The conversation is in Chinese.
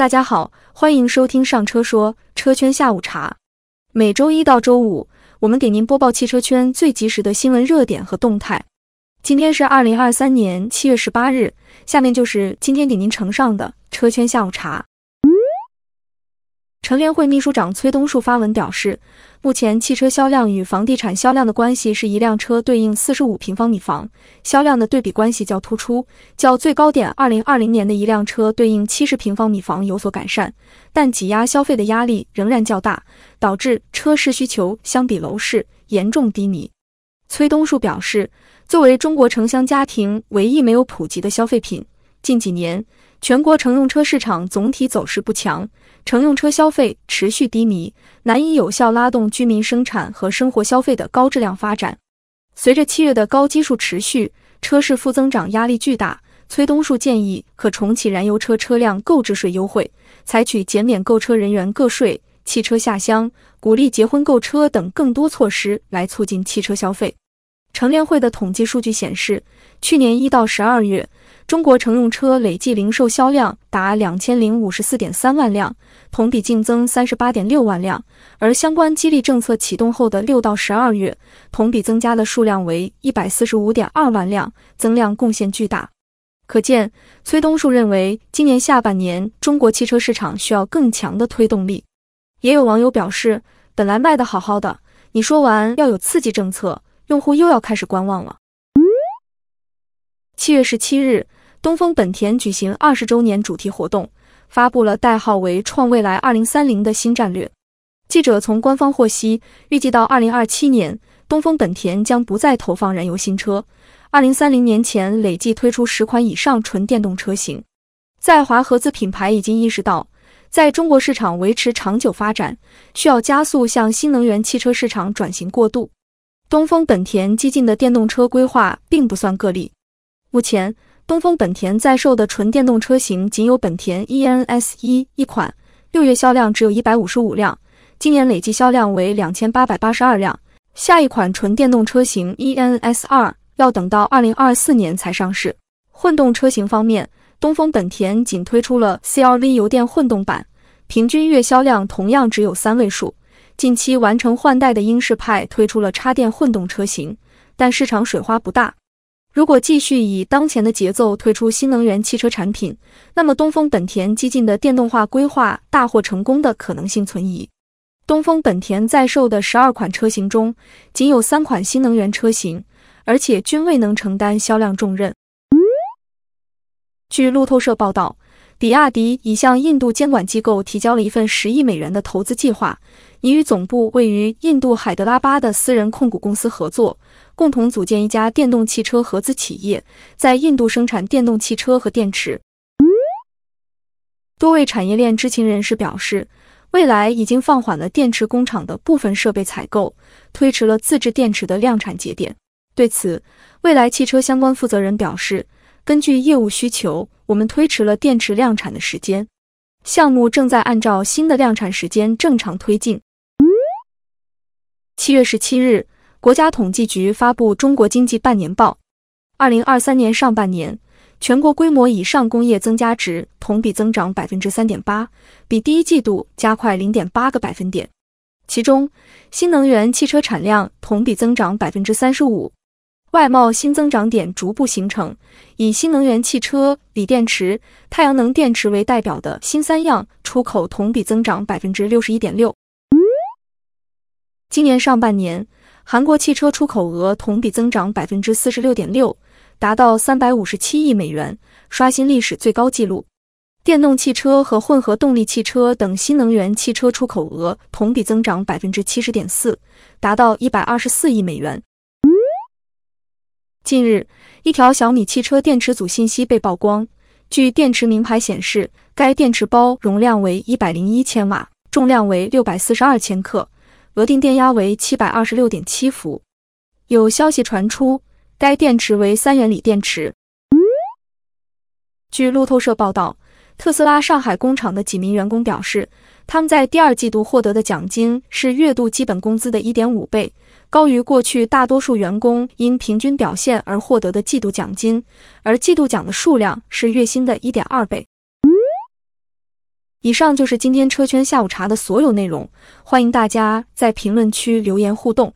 大家好，欢迎收听上车说车圈下午茶。每周一到周五，我们给您播报汽车圈最及时的新闻热点和动态。今天是二零二三年七月十八日，下面就是今天给您呈上的车圈下午茶。乘联会秘书长崔东树发文表示，目前汽车销量与房地产销量的关系是一辆车对应四十五平方米房，销量的对比关系较突出，较最高点二零二零年的一辆车对应七十平方米房有所改善，但挤压消费的压力仍然较大，导致车市需求相比楼市严重低迷。崔东树表示，作为中国城乡家庭唯一没有普及的消费品，近几年。全国乘用车市场总体走势不强，乘用车消费持续低迷，难以有效拉动居民生产和生活消费的高质量发展。随着七月的高基数持续，车市负增长压力巨大。崔东树建议可重启燃油车车辆购置税优惠，采取减免购车人员个税、汽车下乡、鼓励结婚购车等更多措施来促进汽车消费。乘联会的统计数据显示，去年一到十二月。中国乘用车累计零售销量达两千零五十四点三万辆，同比净增三十八点六万辆。而相关激励政策启动后的六到十二月，同比增加的数量为一百四十五点二万辆，增量贡献巨大。可见，崔东树认为，今年下半年中国汽车市场需要更强的推动力。也有网友表示，本来卖得好好的，你说完要有刺激政策，用户又要开始观望了。七月十七日。东风本田举行二十周年主题活动，发布了代号为“创未来二零三零”的新战略。记者从官方获悉，预计到二零二七年，东风本田将不再投放燃油新车，二零三零年前累计推出十款以上纯电动车型。在华合资品牌已经意识到，在中国市场维持长久发展，需要加速向新能源汽车市场转型过渡。东风本田激进的电动车规划并不算个例，目前。东风本田在售的纯电动车型仅有本田 ENS 一一款，六月销量只有一百五十五辆，今年累计销量为两千八百八十二辆。下一款纯电动车型 ENS 二要等到二零二四年才上市。混动车型方面，东风本田仅推出了 CR-V 油电混动版，平均月销量同样只有三位数。近期完成换代的英仕派推出了插电混动车型，但市场水花不大。如果继续以当前的节奏推出新能源汽车产品，那么东风本田激进的电动化规划大获成功的可能性存疑。东风本田在售的十二款车型中，仅有三款新能源车型，而且均未能承担销量重任。据路透社报道，比亚迪已向印度监管机构提交了一份十亿美元的投资计划，已与总部位于印度海德拉巴的私人控股公司合作。共同组建一家电动汽车合资企业，在印度生产电动汽车和电池。多位产业链知情人士表示，蔚来已经放缓了电池工厂的部分设备采购，推迟了自制电池的量产节点。对此，蔚来汽车相关负责人表示，根据业务需求，我们推迟了电池量产的时间，项目正在按照新的量产时间正常推进。七月十七日。国家统计局发布中国经济半年报，二零二三年上半年，全国规模以上工业增加值同比增长百分之三点八，比第一季度加快零点八个百分点。其中，新能源汽车产量同比增长百分之三十五，外贸新增长点逐步形成。以新能源汽车、锂电池、太阳能电池为代表的新三样出口同比增长百分之六十一点六。今年上半年。韩国汽车出口额同比增长百分之四十六点六，达到三百五十七亿美元，刷新历史最高纪录。电动汽车和混合动力汽车等新能源汽车出口额同比增长百分之七十点四，达到一百二十四亿美元。近日，一条小米汽车电池组信息被曝光。据电池名牌显示，该电池包容量为一百零一千瓦，重量为六百四十二千克。额定电压为七百二十六点七伏。有消息传出，该电池为三元锂电池。据路透社报道，特斯拉上海工厂的几名员工表示，他们在第二季度获得的奖金是月度基本工资的一点五倍，高于过去大多数员工因平均表现而获得的季度奖金，而季度奖的数量是月薪的一点二倍。以上就是今天车圈下午茶的所有内容，欢迎大家在评论区留言互动。